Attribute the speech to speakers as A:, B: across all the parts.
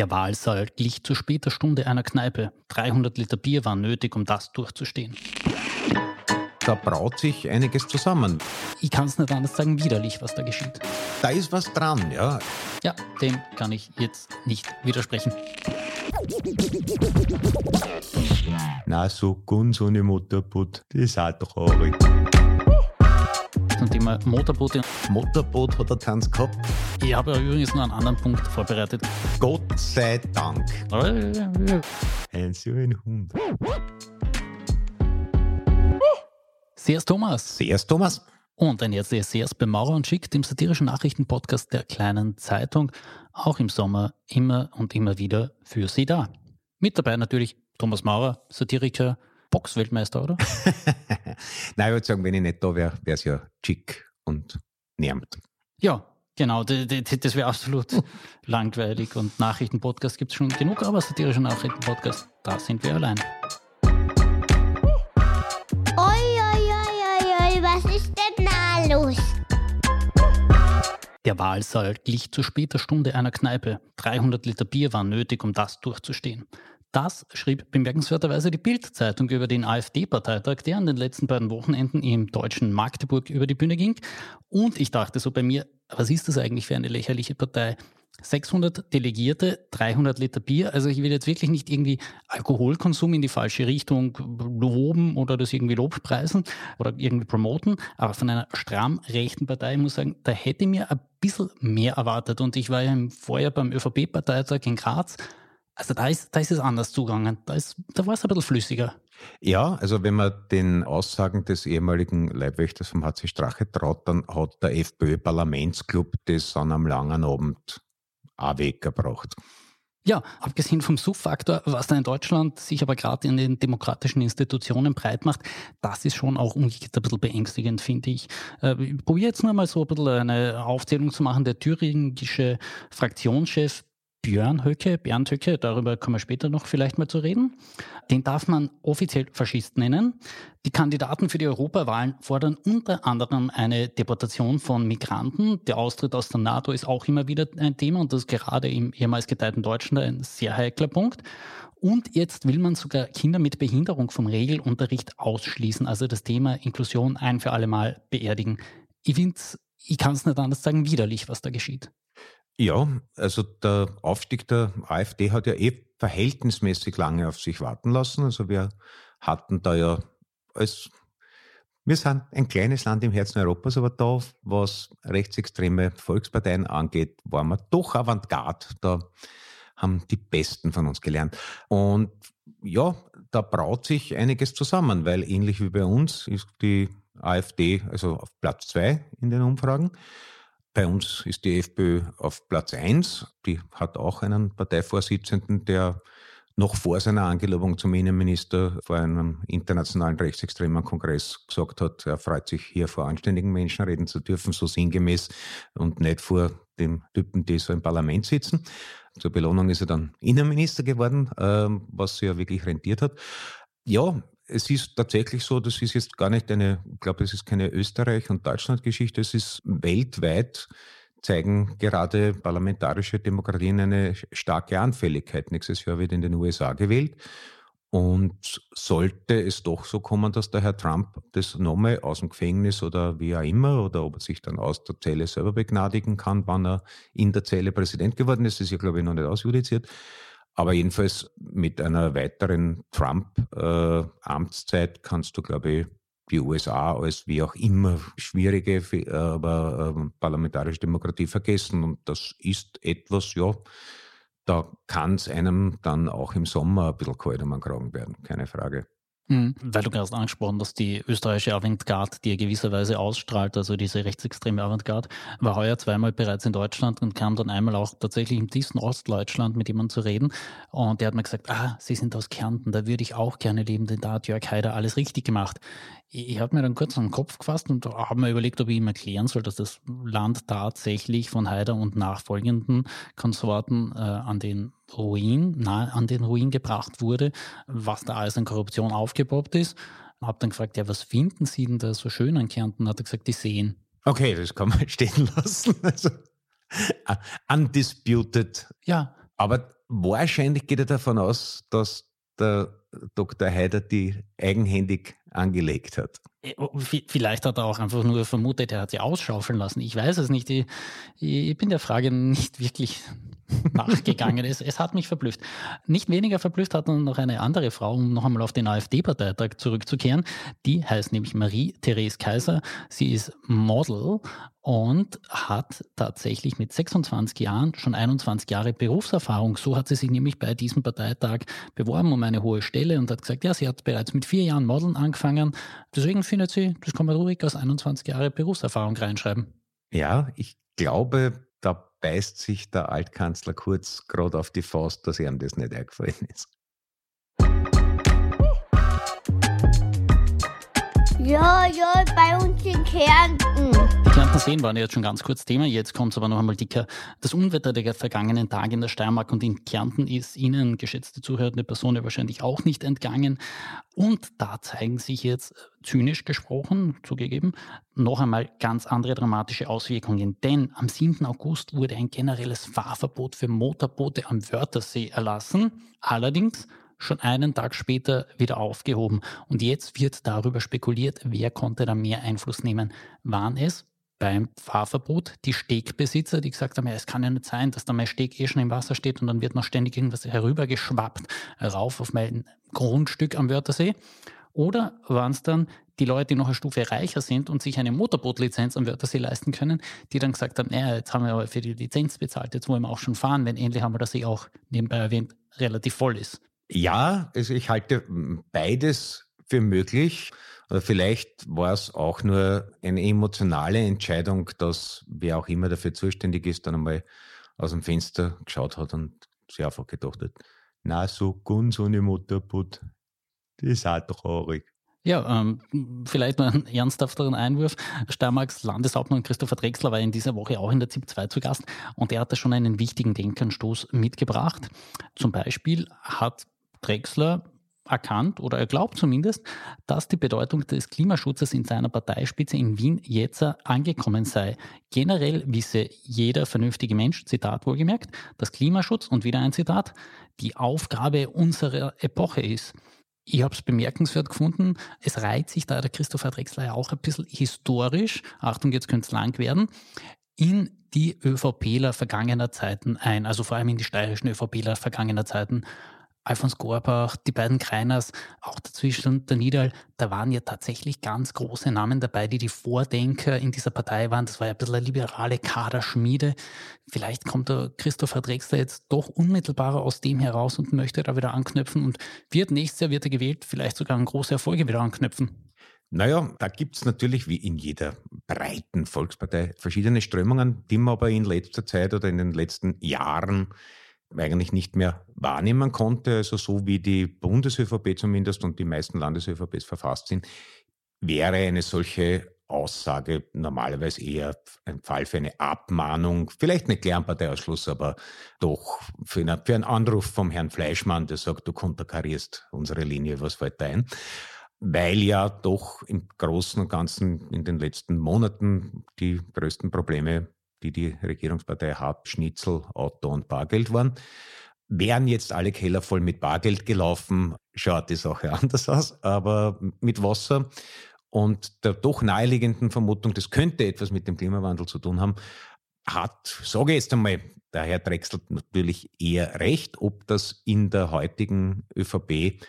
A: Der Wahlsaal glich zu später Stunde einer Kneipe. 300 Liter Bier waren nötig, um das durchzustehen.
B: Da braut sich einiges zusammen.
A: Ich kann es nicht anders sagen, widerlich, was da geschieht.
B: Da ist was dran, ja.
A: Ja, dem kann ich jetzt nicht widersprechen.
B: Na, so ganz ohne Motorboot, das ist auch traurig.
A: Zum Thema Motorboote.
B: Motorboot hat er Tanz gehabt.
A: Ich habe übrigens noch einen anderen Punkt vorbereitet.
B: Gott sei Dank. Ein so ein Hund.
A: Servus Thomas.
B: Servus Thomas.
A: Und ein herzliches Servus bei Maurer und Schick, dem satirischen Nachrichtenpodcast der kleinen Zeitung. Auch im Sommer immer und immer wieder für Sie da. Mit dabei natürlich Thomas Maurer, Satiriker, Boxweltmeister, oder?
B: Nein, ich würde sagen, wenn ich nicht da wäre, wäre es ja chic und nervt.
A: Ja, genau. Das wäre absolut langweilig. Und Nachrichtenpodcast gibt es schon genug, aber satirische Nachrichtenpodcast, da sind wir allein.
C: los.
A: Der Wahlsaal glich zu später Stunde einer Kneipe. 300 Liter Bier waren nötig, um das durchzustehen. Das schrieb bemerkenswerterweise die Bild-Zeitung über den AfD-Parteitag, der an den letzten beiden Wochenenden im deutschen Magdeburg über die Bühne ging. Und ich dachte so bei mir, was ist das eigentlich für eine lächerliche Partei? 600 Delegierte, 300 Liter Bier. Also ich will jetzt wirklich nicht irgendwie Alkoholkonsum in die falsche Richtung loben oder das irgendwie lobpreisen oder irgendwie promoten. Aber von einer stramm rechten Partei, ich muss sagen, da hätte ich mir ein bisschen mehr erwartet. Und ich war ja im Vorjahr beim ÖVP-Parteitag in Graz. Also da ist, da ist es anders zugegangen. Da, ist, da war es ein bisschen flüssiger.
B: Ja, also wenn man den Aussagen des ehemaligen Leibwächters vom HC Strache traut, dann hat der FPÖ-Parlamentsclub das an einem langen Abend auch weggebracht.
A: Ja, abgesehen vom Suchfaktor, was da in Deutschland sich aber gerade in den demokratischen Institutionen breit macht, das ist schon auch umgekehrt ein bisschen beängstigend, finde ich. Äh, ich probiere jetzt nur mal so ein bisschen eine Aufzählung zu machen. Der thüringische Fraktionschef Björn Höcke, Bernd Höcke, darüber kommen wir später noch vielleicht mal zu reden. Den darf man offiziell Faschist nennen. Die Kandidaten für die Europawahlen fordern unter anderem eine Deportation von Migranten. Der Austritt aus der NATO ist auch immer wieder ein Thema und das ist gerade im ehemals geteilten Deutschland ein sehr heikler Punkt. Und jetzt will man sogar Kinder mit Behinderung vom Regelunterricht ausschließen, also das Thema Inklusion ein für alle Mal beerdigen. Ich finde, ich kann es nicht anders sagen, widerlich, was da geschieht.
B: Ja, also der Aufstieg der AfD hat ja eh verhältnismäßig lange auf sich warten lassen. Also wir hatten da ja als wir sind ein kleines Land im Herzen Europas, aber da, was rechtsextreme Volksparteien angeht, waren wir doch Avantgarde. Da haben die Besten von uns gelernt. Und ja, da braut sich einiges zusammen, weil ähnlich wie bei uns ist die AfD also auf Platz zwei in den Umfragen. Bei uns ist die FPÖ auf Platz 1. Die hat auch einen Parteivorsitzenden, der noch vor seiner Angelobung zum Innenminister vor einem internationalen rechtsextremen Kongress gesagt hat, er freut sich hier vor anständigen Menschen reden zu dürfen, so sinngemäß und nicht vor dem Typen, die so im Parlament sitzen. Zur Belohnung ist er dann Innenminister geworden, ähm, was sich ja wirklich rentiert hat. Ja, es ist tatsächlich so, das ist jetzt gar nicht eine, ich glaube, es ist keine Österreich- und Deutschland-Geschichte, es ist weltweit zeigen gerade parlamentarische Demokratien eine starke Anfälligkeit. Nächstes Jahr wird in den USA gewählt. Und sollte es doch so kommen, dass der Herr Trump das nochmal aus dem Gefängnis oder wie auch immer, oder ob er sich dann aus der Zelle selber begnadigen kann, wann er in der Zelle Präsident geworden ist, ist ja, glaube ich, noch nicht ausjudiziert. Aber jedenfalls mit einer weiteren Trump-Amtszeit kannst du, glaube ich, die USA als wie auch immer schwierige, aber äh, parlamentarische Demokratie vergessen. Und das ist etwas, ja, da kann es einem dann auch im Sommer ein bisschen kalt um den Kragen werden, keine Frage.
A: Mhm. Weil du gerade angesprochen hast, die österreichische Avantgarde, die er gewisserweise ausstrahlt, also diese rechtsextreme Avantgarde, war heuer zweimal bereits in Deutschland und kam dann einmal auch tatsächlich im tiefsten Ostdeutschland mit jemandem zu reden. Und der hat mir gesagt, ah, Sie sind aus Kärnten, da würde ich auch gerne leben, denn da hat Jörg Haider alles richtig gemacht ich habe mir dann kurz an den Kopf gefasst und habe mir überlegt, ob ich ihm erklären soll, dass das Land tatsächlich von Haider und nachfolgenden Konsorten äh, an den Ruin, nahe an den Ruin gebracht wurde, was da alles an Korruption aufgepoppt ist. Habe dann gefragt, ja, was finden Sie denn da so schön an Kärnten? Hat er gesagt, die Seen.
B: Okay, das kann man stehen lassen. Also, undisputed.
A: Ja.
B: Aber wahrscheinlich geht er davon aus, dass der Dr. Haider die eigenhändig angelegt hat.
A: Äh, oh, vielleicht hat er auch einfach nur vermutet, er hat sie ausschaufeln lassen. Ich weiß es nicht. Ich, ich bin der Frage nicht wirklich nachgegangen. es, es hat mich verblüfft. Nicht weniger verblüfft hat dann noch eine andere Frau, um noch einmal auf den AfD-Parteitag zurückzukehren. Die heißt nämlich Marie-Therese Kaiser. Sie ist Model und hat tatsächlich mit 26 Jahren schon 21 Jahre Berufserfahrung. So hat sie sich nämlich bei diesem Parteitag beworben um eine hohe Stelle und hat gesagt, ja, sie hat bereits mit vier Jahren Modeln angefangen. Deswegen findet sie, das kann man ruhig als 21 Jahre Berufserfahrung reinschreiben.
B: Ja, ich glaube, da beißt sich der Altkanzler Kurz gerade auf die Faust, dass ihm das nicht eingefallen ist.
C: Ja, ja, bei uns in Kärnten.
A: Die Kärntner Seen waren ja jetzt schon ganz kurz Thema. Jetzt kommt es aber noch einmal dicker. Das Unwetter der vergangenen Tage in der Steiermark und in Kärnten ist Ihnen, geschätzte zuhörende Person, wahrscheinlich auch nicht entgangen. Und da zeigen sich jetzt, zynisch gesprochen, zugegeben, noch einmal ganz andere dramatische Auswirkungen. Denn am 7. August wurde ein generelles Fahrverbot für Motorboote am Wörthersee erlassen. Allerdings schon einen Tag später wieder aufgehoben. Und jetzt wird darüber spekuliert, wer konnte da mehr Einfluss nehmen. Waren es beim Fahrverbot die Stegbesitzer, die gesagt haben, ja, es kann ja nicht sein, dass da mein Steg eh schon im Wasser steht und dann wird noch ständig irgendwas herübergeschwappt, rauf auf mein Grundstück am Wörthersee. Oder waren es dann die Leute, die noch eine Stufe reicher sind und sich eine Motorbootlizenz am Wörthersee leisten können, die dann gesagt haben, naja, jetzt haben wir aber für die Lizenz bezahlt, jetzt wollen wir auch schon fahren, wenn endlich haben wir das eh auch nebenbei erwähnt, relativ voll ist.
B: Ja, also ich halte beides für möglich. Vielleicht war es auch nur eine emotionale Entscheidung, dass wer auch immer dafür zuständig ist, dann einmal aus dem Fenster geschaut hat und sich einfach gedacht hat, na, so ganz ohne Motorboot, das ist auch traurig.
A: Ja, ähm, vielleicht noch einen ernsthafteren Einwurf. Steiermarks Landeshauptmann Christopher Drexler war in dieser Woche auch in der ZIP 2 zu Gast und er hat da schon einen wichtigen Denkanstoß mitgebracht. Zum Beispiel hat Drexler erkannt oder er glaubt zumindest, dass die Bedeutung des Klimaschutzes in seiner Parteispitze in Wien jetzt angekommen sei. Generell wisse jeder vernünftige Mensch, Zitat wohlgemerkt, dass Klimaschutz und wieder ein Zitat, die Aufgabe unserer Epoche ist. Ich habe es bemerkenswert gefunden. Es reiht sich da der Christopher Drexler ja auch ein bisschen historisch, Achtung, jetzt könnte es lang werden, in die ÖVPler vergangener Zeiten ein, also vor allem in die steirischen ÖVPler vergangener Zeiten. Alfons Gorbach, die beiden Kreiners, auch dazwischen der Niederl, da waren ja tatsächlich ganz große Namen dabei, die die Vordenker in dieser Partei waren. Das war ja ein bisschen eine liberale Kaderschmiede. Vielleicht kommt der Christopher Drexler jetzt doch unmittelbarer aus dem heraus und möchte da wieder anknüpfen und wird nächstes Jahr wird er gewählt, vielleicht sogar an große Erfolge wieder anknüpfen.
B: Naja, da gibt es natürlich wie in jeder breiten Volkspartei verschiedene Strömungen, die man aber in letzter Zeit oder in den letzten Jahren eigentlich nicht mehr wahrnehmen konnte, also so wie die Bundes-ÖVP zumindest und die meisten Landes-ÖVPs verfasst sind, wäre eine solche Aussage normalerweise eher ein Fall für eine Abmahnung, vielleicht nicht gleich ein Parteiausschluss, aber doch für, eine, für einen Anruf vom Herrn Fleischmann, der sagt, du konterkarierst unsere Linie, was fällt ein? Weil ja doch im Großen und Ganzen in den letzten Monaten die größten Probleme die die Regierungspartei hat, Schnitzel, Auto und Bargeld waren. Wären jetzt alle Keller voll mit Bargeld gelaufen, schaut die Sache anders aus, aber mit Wasser und der doch naheliegenden Vermutung, das könnte etwas mit dem Klimawandel zu tun haben, hat, sage ich jetzt einmal, der Herr Drechsel natürlich eher recht, ob das in der heutigen ÖVP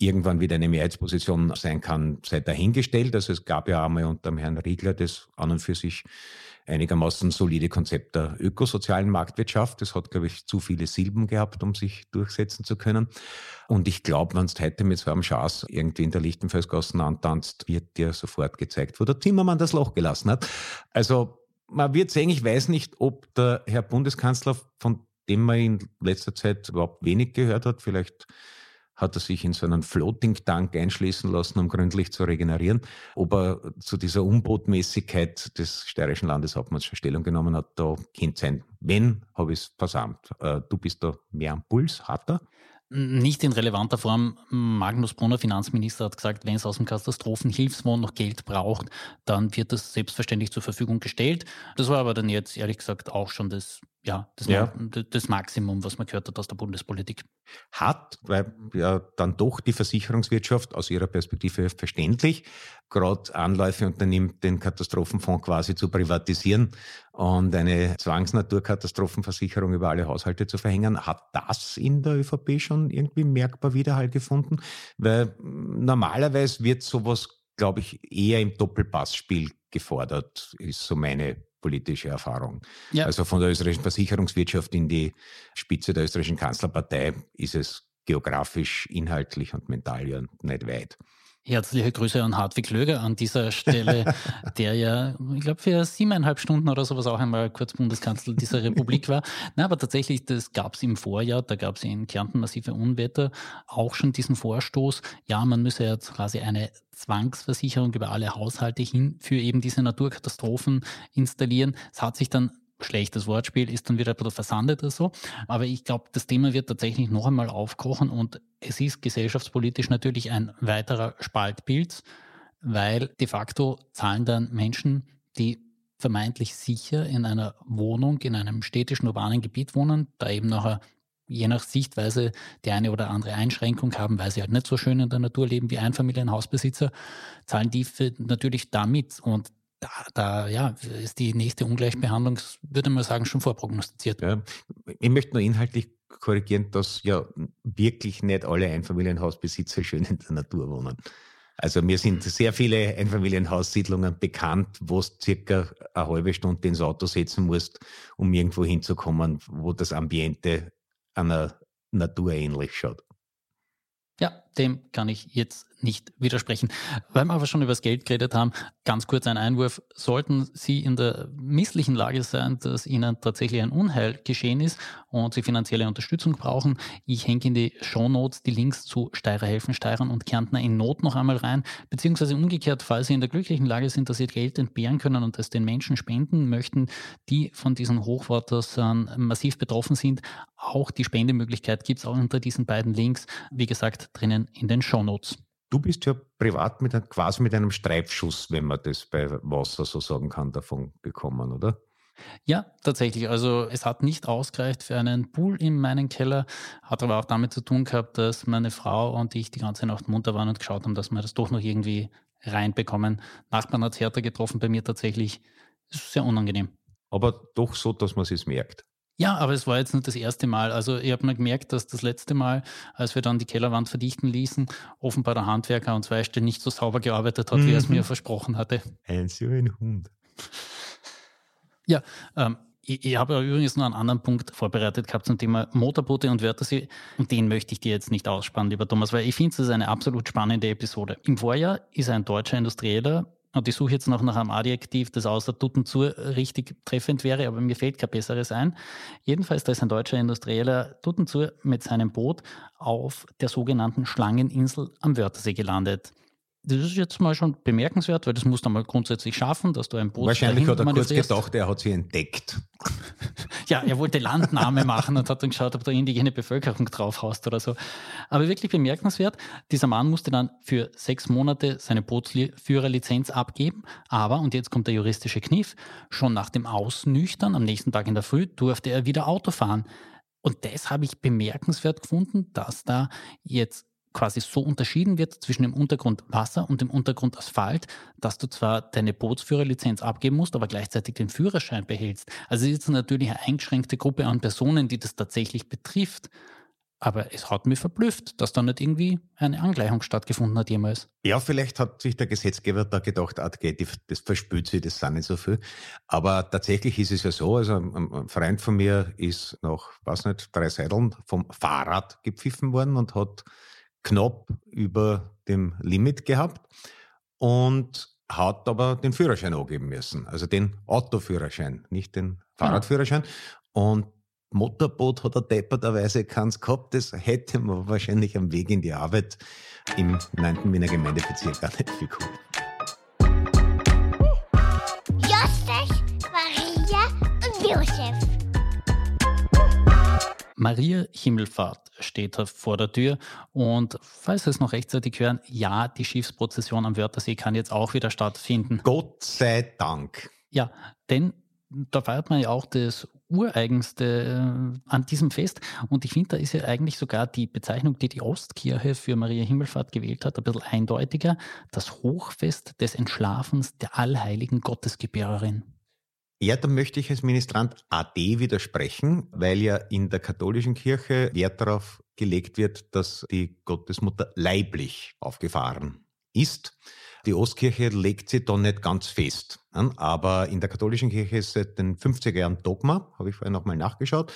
B: irgendwann wieder eine Mehrheitsposition sein kann, sei dahingestellt. Also es gab ja einmal unter dem Herrn Riegler das an und für sich einigermaßen solide Konzept der ökosozialen Marktwirtschaft. Das hat, glaube ich, zu viele Silben gehabt, um sich durchsetzen zu können. Und ich glaube, wenn es heute mit so einem Schaß irgendwie in der Lichtenfelsgassen antanzt, wird dir sofort gezeigt, wo der Zimmermann das Loch gelassen hat. Also man wird sehen, ich weiß nicht, ob der Herr Bundeskanzler, von dem man in letzter Zeit überhaupt wenig gehört hat, vielleicht hat er sich in so einen Floating Tank einschließen lassen, um gründlich zu regenerieren. Ob er zu dieser Unbotmäßigkeit des steirischen Landeshauptmanns schon Stellung genommen hat, da könnte sein. Wenn, habe ich es versammelt. Äh, du bist da mehr am Puls, hat er?
A: Nicht in relevanter Form. Magnus Brunner, Finanzminister, hat gesagt, wenn es aus dem Katastrophenhilfsfonds noch Geld braucht, dann wird das selbstverständlich zur Verfügung gestellt. Das war aber dann jetzt ehrlich gesagt auch schon das ja, das,
B: Ja.
A: das Maximum, was man gehört hat aus der Bundespolitik.
B: hat, weil ja dann doch die Versicherungswirtschaft aus ihrer Perspektive verständlich gerade Anläufe unternimmt, den Katastrophenfonds quasi zu privatisieren und eine Zwangsnaturkatastrophenversicherung über alle Haushalte zu verhängen. Hat das in der ÖVP schon irgendwie merkbar Widerhall gefunden? Weil mm, normalerweise wird sowas, glaube ich, eher im Doppelpassspiel gefordert, ist so meine politische Erfahrung.
A: Ja.
B: Also von der österreichischen Versicherungswirtschaft in die Spitze der österreichischen Kanzlerpartei ist es geografisch, inhaltlich und mental ja nicht weit.
A: Herzliche Grüße an Hartwig Löger an dieser Stelle, der ja, ich glaube, für siebeneinhalb Stunden oder sowas auch einmal kurz Bundeskanzler dieser Republik war. Na, aber tatsächlich, das gab es im Vorjahr, da gab es in Kärnten massive Unwetter, auch schon diesen Vorstoß, ja, man müsse jetzt quasi eine Zwangsversicherung über alle Haushalte hin für eben diese Naturkatastrophen installieren. Es hat sich dann schlechtes Wortspiel, ist dann wieder ein bisschen versandet oder so. Aber ich glaube, das Thema wird tatsächlich noch einmal aufkochen und es ist gesellschaftspolitisch natürlich ein weiterer Spaltpilz, weil de facto zahlen dann Menschen, die vermeintlich sicher in einer Wohnung, in einem städtischen, urbanen Gebiet wohnen, da eben nachher je nach Sichtweise die eine oder andere Einschränkung haben, weil sie halt nicht so schön in der Natur leben wie Einfamilienhausbesitzer, zahlen die für natürlich damit. Und da, da ja, ist die nächste Ungleichbehandlung, würde man sagen, schon vorprognostiziert.
B: Ja. Ich möchte nur inhaltlich korrigieren, dass ja wirklich nicht alle Einfamilienhausbesitzer schön in der Natur wohnen. Also mir sind sehr viele Einfamilienhaussiedlungen bekannt, wo du circa eine halbe Stunde ins Auto setzen musst, um irgendwo hinzukommen, wo das Ambiente einer Natur ähnlich schaut.
A: Ja, dem kann ich jetzt nicht widersprechen. Weil wir aber schon über das Geld geredet haben, ganz kurz ein Einwurf. Sollten Sie in der misslichen Lage sein, dass Ihnen tatsächlich ein Unheil geschehen ist und Sie finanzielle Unterstützung brauchen, ich hänge in die Shownotes die Links zu Steirer helfen, Steirern und Kärntner in Not noch einmal rein, beziehungsweise umgekehrt, falls Sie in der glücklichen Lage sind, dass Sie Geld entbehren können und es den Menschen spenden möchten, die von diesen Hochwasserern massiv betroffen sind. Auch die Spendemöglichkeit gibt es auch unter diesen beiden Links, wie gesagt, drinnen in den Shownotes.
B: Du bist ja privat mit, quasi mit einem Streifschuss, wenn man das bei Wasser so sagen kann, davon gekommen, oder?
A: Ja, tatsächlich. Also es hat nicht ausgereicht für einen Pool in meinem Keller, hat aber auch damit zu tun gehabt, dass meine Frau und ich die ganze Nacht munter waren und geschaut haben, dass wir das doch noch irgendwie reinbekommen. Nachbarn hat es härter getroffen, bei mir tatsächlich. Das ist sehr unangenehm.
B: Aber doch so, dass man es merkt.
A: Ja, aber es war jetzt nicht das erste Mal. Also ich habe mir gemerkt, dass das letzte Mal, als wir dann die Kellerwand verdichten ließen, offenbar der Handwerker und Zweiste nicht so sauber gearbeitet hat, wie er es
B: Mhm.
A: mir versprochen hatte.
B: Ein so ein Hund.
A: Ja, ähm, ich, ich habe übrigens noch einen anderen Punkt vorbereitet gehabt zum Thema Motorboote und Wörtersee und den möchte ich dir jetzt nicht ausspannen, lieber Thomas, weil ich finde, es ist eine absolut spannende Episode. Im Vorjahr ist ein deutscher Industrieller, und ich suche jetzt noch nach einem Adjektiv, das außer Tuten zu richtig treffend wäre, aber mir fällt kein besseres ein. Jedenfalls, da ist ein deutscher Industrieller Tuten zu mit seinem Boot auf der sogenannten Schlangeninsel am Wörthersee gelandet. Das ist jetzt mal schon bemerkenswert, weil das musst du mal grundsätzlich schaffen, dass du ein Boot
B: Wahrscheinlich hat er kurz gedacht, er hat sie entdeckt.
A: Ja, er wollte Landnahme machen und hat dann geschaut, ob da indigene Bevölkerung draufhaust oder so. Aber wirklich bemerkenswert, dieser Mann musste dann für sechs Monate seine Bootsführerlizenz abgeben. Aber, und jetzt kommt der juristische Kniff, schon nach dem Ausnüchtern am nächsten Tag in der Früh durfte er wieder Auto fahren. Und das habe ich bemerkenswert gefunden, dass da jetzt quasi so unterschieden wird zwischen dem Untergrund Wasser und dem Untergrund Asphalt, dass du zwar deine Bootsführerlizenz abgeben musst, aber gleichzeitig den Führerschein behältst. Also es ist natürlich eine eingeschränkte Gruppe an Personen, die das tatsächlich betrifft. Aber es hat mich verblüfft, dass da nicht irgendwie eine Angleichung stattgefunden hat jemals.
B: Ja, vielleicht hat sich der Gesetzgeber da gedacht, ah, das verspült sich, das sind nicht so viel. Aber tatsächlich ist es ja so, also ein ein Freund von mir ist nach, weiß nicht, drei Seideln vom Fahrrad gepfiffen worden und hat knapp über dem Limit gehabt und hat aber den Führerschein angeben müssen. Also den Autoführerschein, nicht den Fahrradführerschein. Und Motorboot hat er depperterweise keins gehabt. Das hätte man wahrscheinlich am Weg in die Arbeit im 9. Wiener Gemeindebezirk gar nicht viel.
A: Maria Himmelfahrt steht da vor der Tür und falls Sie es noch rechtzeitig hören, ja, die Schiffsprozession am Wörthersee kann jetzt auch wieder stattfinden.
B: Gott sei Dank.
A: Ja, denn da feiert man ja auch das Ureigenste äh, an diesem Fest. Und ich finde, da ist ja eigentlich sogar die Bezeichnung, die die Ostkirche für Maria Himmelfahrt gewählt hat, ein bisschen eindeutiger. Das Hochfest des Entschlafens der allheiligen Gottesgebärerin.
B: Ja, da möchte ich als Ministrant AD widersprechen, weil ja in der katholischen Kirche Wert darauf gelegt wird, dass die Gottesmutter leiblich aufgefahren ist. Die Ostkirche legt sie da nicht ganz fest. Aber in der katholischen Kirche ist seit den 50er Jahren Dogma, habe ich vorhin nochmal nachgeschaut,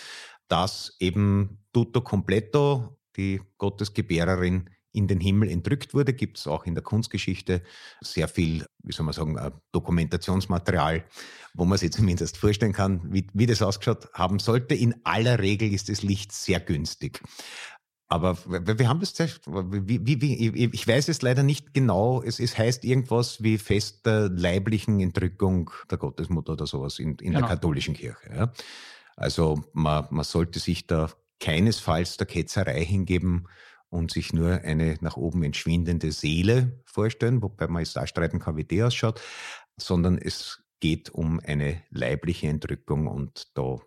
B: dass eben tutto completo die Gottesgebärerin in den Himmel entrückt wurde, gibt es auch in der Kunstgeschichte sehr viel, wie soll man sagen, äh, Dokumentationsmaterial, wo man sich zumindest vorstellen kann, wie, wie das ausgeschaut haben sollte. In aller Regel ist das Licht sehr günstig. Aber wir haben das, wie, wie, wie, ich weiß es leider nicht genau. Es, es heißt irgendwas wie Fest der leiblichen Entrückung der Gottesmutter oder sowas in, in genau. der katholischen Kirche. Ja. Also man, man sollte sich da keinesfalls der Ketzerei hingeben und sich nur eine nach oben entschwindende Seele vorstellen, wobei man jetzt auch streiten kann, wie die ausschaut, sondern es geht um eine leibliche Entrückung und da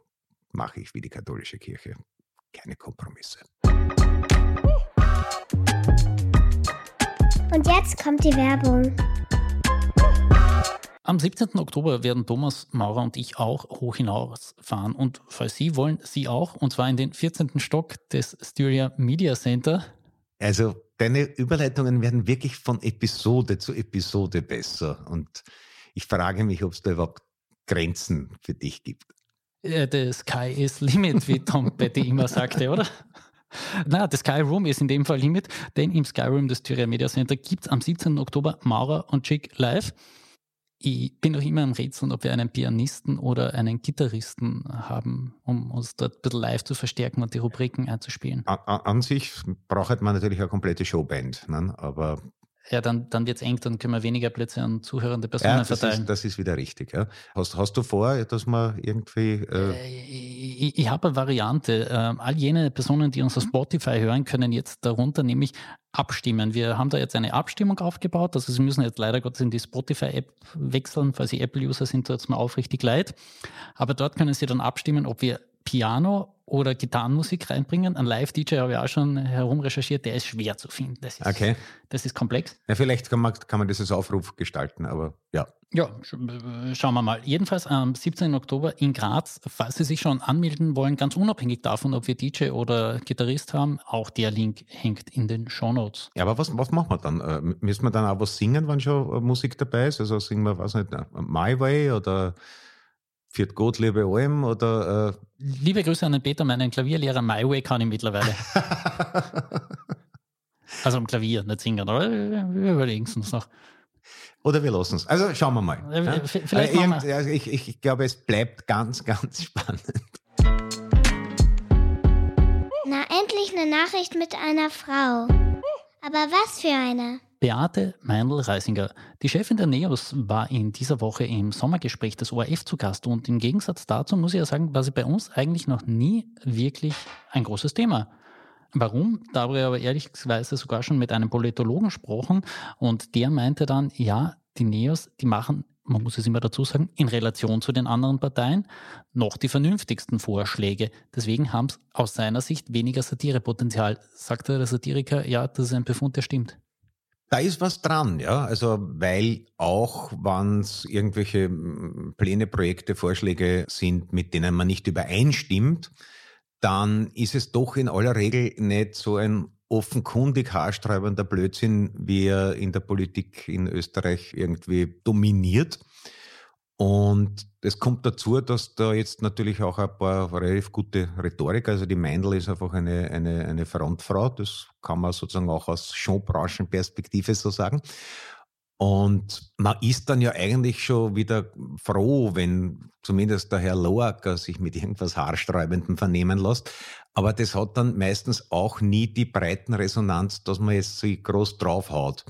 B: mache ich wie die katholische Kirche keine Kompromisse.
C: Und jetzt kommt die Werbung.
A: Am 17. Oktober werden Thomas Maurer und ich auch hoch hinausfahren. Und falls Sie wollen, Sie auch, und zwar in den 14. Stock des Styria Media Center.
B: Also deine Überleitungen werden wirklich von Episode zu Episode besser. Und ich frage mich, ob es da überhaupt Grenzen für dich gibt.
A: The sky is limit, wie Tom Petty immer sagte, oder? Na, das Sky Room ist in dem Fall Limit, denn im Sky Room des Thüringer Media Center gibt es am 17. Oktober Maurer und Chick live. Ich bin noch immer am Rätseln, ob wir einen Pianisten oder einen Gitarristen haben, um uns dort ein bisschen live zu verstärken und die Rubriken einzuspielen.
B: An, an sich braucht man natürlich eine komplette Showband, ne? aber
A: ja, dann, dann wird es eng, dann können wir weniger Plätze an zuhörende Personen ja,
B: das
A: verteilen.
B: Ist, das ist wieder richtig. Ja. Hast, hast du vor, dass man irgendwie. Äh,
A: äh ich, ich habe eine Variante. Ähm, all jene Personen, die uns auf Spotify hören, können jetzt darunter nämlich abstimmen. Wir haben da jetzt eine Abstimmung aufgebaut. Also Sie müssen jetzt leider Gottes in die Spotify-App wechseln. Falls Sie Apple-User sind, tut es mir aufrichtig leid. Aber dort können Sie dann abstimmen, ob wir Piano oder Gitarrenmusik reinbringen. Ein Live-DJ habe ich auch schon herumrecherchiert, der ist schwer zu finden. Das ist,
B: okay.
A: das ist komplex.
B: Ja, vielleicht kann man, kann man das als Aufruf gestalten, aber ja.
A: Ja, schauen wir mal. Jedenfalls am 17. Oktober in Graz, falls Sie sich schon anmelden wollen, ganz unabhängig davon, ob wir DJ oder Gitarrist haben, auch der Link hängt in den Show Notes.
B: Ja, aber was, was machen wir dann? Äh, müssen wir dann auch was singen, wenn schon äh, Musik dabei ist? Also singen wir, was nicht, äh, My Way oder Viert Gott, liebe allem oder? Äh
A: Liebe Grüße an den Peter, meinen Klavierlehrer My Way kann ich mittlerweile. also am Klavier, nicht singen, aber wir überlegen es uns noch.
B: Oder wir lassen es. Also schauen wir mal.
A: Äh, ja? Vielleicht äh,
B: wir. Also ich, ich, ich glaube, es bleibt ganz, ganz spannend.
C: Na, endlich eine Nachricht mit einer Frau. Aber was für eine?
A: Beate Meindl-Reisinger, die Chefin der NEOS, war in dieser Woche im Sommergespräch des ORF zu Gast und im Gegensatz dazu muss ich ja sagen, war sie bei uns eigentlich noch nie wirklich ein großes Thema. Warum? Da habe ich aber ehrlicherweise sogar schon mit einem Politologen gesprochen und der meinte dann, ja, die NEOS, die machen, man muss es immer dazu sagen, in Relation zu den anderen Parteien noch die vernünftigsten Vorschläge. Deswegen haben es aus seiner Sicht weniger Satirepotenzial. Sagte der Satiriker, ja, das ist ein Befund, der stimmt.
B: Da ist was dran, ja. Also, weil auch wenn es irgendwelche hm, Pläne, Projekte, Vorschläge sind, mit denen man nicht übereinstimmt, dann ist es doch in aller Regel nicht so ein offenkundig haarsträubender Blödsinn, wie er in der Politik in Österreich irgendwie dominiert. Und es kommt dazu, dass da jetzt natürlich auch ein paar relativ gute Rhetorik, also die Meindl ist einfach eine, eine, eine Frontfrau, das kann man sozusagen auch aus Showbranchenperspektive so sagen. Und man ist dann ja eigentlich schon wieder froh, wenn zumindest der Herr Loacker sich mit irgendwas Haarsträubendem vernehmen lässt. Aber das hat dann meistens auch nie die breiten Resonanz, dass man jetzt so groß draufhaut.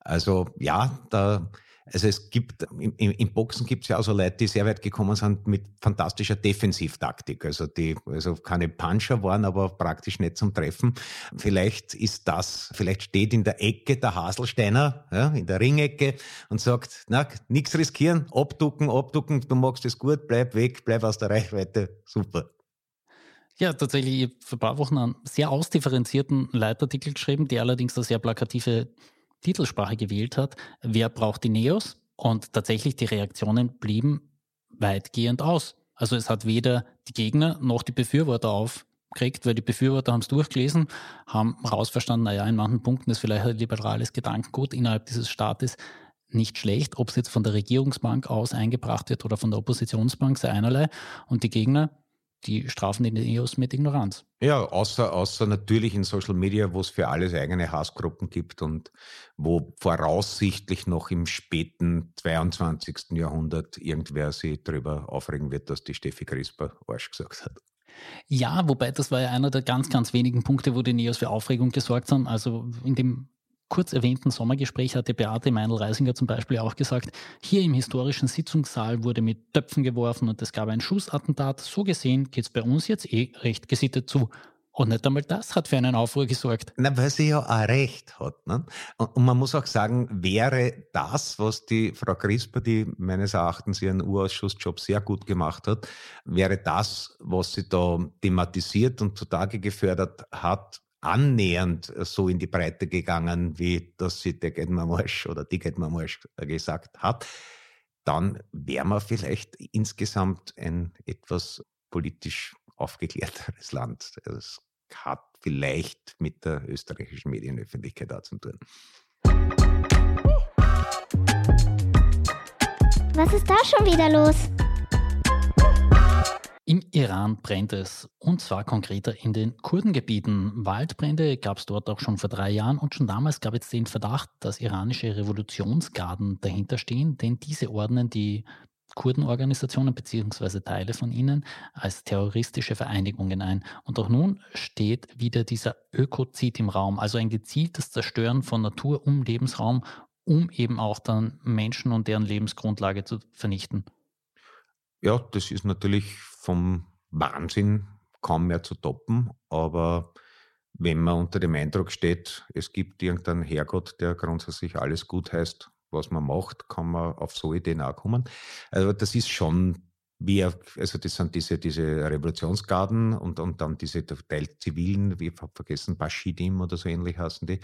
B: Also ja, da Also es gibt, im, im Boxen gibt es ja auch so Leute, die sehr weit gekommen sind mit fantastischer Defensivtaktik. Also die also keine Puncher waren, aber praktisch nicht zum Treffen. Vielleicht ist das, vielleicht steht in der Ecke der Haselsteiner, ja, in der Ringecke und sagt, na, nichts riskieren, abducken, abducken, du magst es gut, bleib weg, bleib aus der Reichweite, super.
A: Ja, tatsächlich, ich habe vor ein paar Wochen einen sehr ausdifferenzierten Leitartikel geschrieben, der allerdings eine sehr plakative Titelsprache gewählt hat. Wer braucht die Neos? Und tatsächlich, die Reaktionen blieben weitgehend aus. Also es hat weder die Gegner noch die Befürworter aufgekriegt, weil die Befürworter haben es durchgelesen, haben rausverstanden, naja, in manchen Punkten ist vielleicht ein liberales Gedankengut innerhalb dieses Staates nicht schlecht, ob es jetzt von der Regierungsbank aus eingebracht wird oder von der Oppositionsbank, sei einerlei. Und die Gegner die strafen die Neos mit Ignoranz.
B: Ja, außer, außer natürlich in Social Media, wo es für alles eigene Hassgruppen gibt und wo voraussichtlich noch im späten 22. Jahrhundert irgendwer sich darüber aufregen wird, dass die Steffi Crisper Arsch gesagt hat.
A: Ja, wobei das war ja einer der ganz, ganz wenigen Punkte, wo die Neos für Aufregung gesorgt haben. Also in dem kurz erwähnten Sommergespräch hatte Beate Meinl-Reisinger zum Beispiel auch gesagt, hier im historischen Sitzungssaal wurde mit Töpfen geworfen und es gab ein Schussattentat. So gesehen geht es bei uns jetzt eh recht gesittet zu. Und nicht einmal das hat für einen Aufruhr gesorgt.
B: Na, weil sie ja auch recht hat. Ne? Und, und, man muss auch sagen, wäre das, was die Frau Crisper, die meines Erachtens ihren Urausschussjob sehr gut gemacht hat, wäre das, was sie da thematisiert und zutage gefördert hat, annähernd so in die Breite gegangen, wie das sie der Gedmermarsch oder die Gedmermarsch gesagt hat, dann wären wir vielleicht insgesamt ein etwas politisch aufgeklärteres Land. Es hat vielleicht mit der österreichischen Medienöffentlichkeit auch zu tun.
C: Was ist da schon wieder los?
A: Im Iran brennt es, und zwar konkreter in den Kurdengebieten. Waldbrände gab es dort auch schon vor drei Jahren und schon damals gab es den Verdacht, dass iranische Revolutionsgarden dahinter stehen, denn diese ordnen die Kurdenorganisationen bzw. Teile von ihnen als terroristische Vereinigungen ein. Und auch nun steht wieder dieser Ökozid im Raum, also ein gezieltes Zerstören von Natur um Lebensraum, um eben auch dann Menschen und deren Lebensgrundlage zu vernichten.
B: Ja, das ist natürlich vom Wahnsinn kaum mehr zu toppen, aber wenn man unter dem Eindruck steht, es gibt irgendeinen Herrgott, der grundsätzlich alles gut heißt, was man macht, kann man auf so Ideen auch kommen. Also das ist schon wie, also das sind diese, diese Revolutionsgarden und, und dann diese Teil zivilen, wie ich habe vergessen, Bashidim oder so ähnlich heißen die,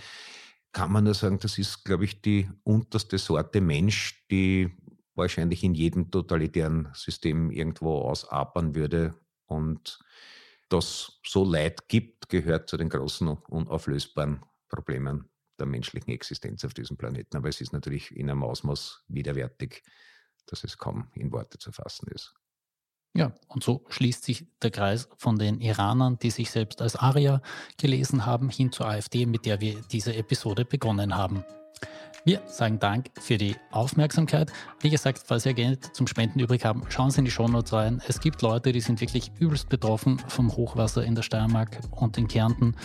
B: kann man nur sagen, das ist, glaube ich, die unterste Sorte Mensch, die wahrscheinlich in jedem totalitären System irgendwo ausapern würde. Und das so Leid gibt, gehört zu den großen unauflösbaren Problemen der menschlichen Existenz auf diesem Planeten. Aber es ist natürlich in einem Ausmaß widerwärtig, dass es kaum in Worte zu fassen ist.
A: Ja, und so schließt sich der Kreis von den Iranern, die sich selbst als Aria gelesen haben, hin zur AfD, mit der wir diese Episode begonnen haben. Wir sagen Dank für die Aufmerksamkeit. Wie gesagt, falls ihr Geld zum Spenden übrig haben, schauen Sie in die Shownotes rein. Es gibt Leute, die sind wirklich übelst betroffen vom Hochwasser in der Steiermark und in Kärnten.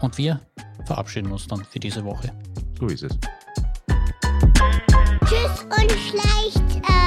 A: Und wir verabschieden uns dann für diese Woche.
B: So ist es.
C: Tschüss und schleicht euch.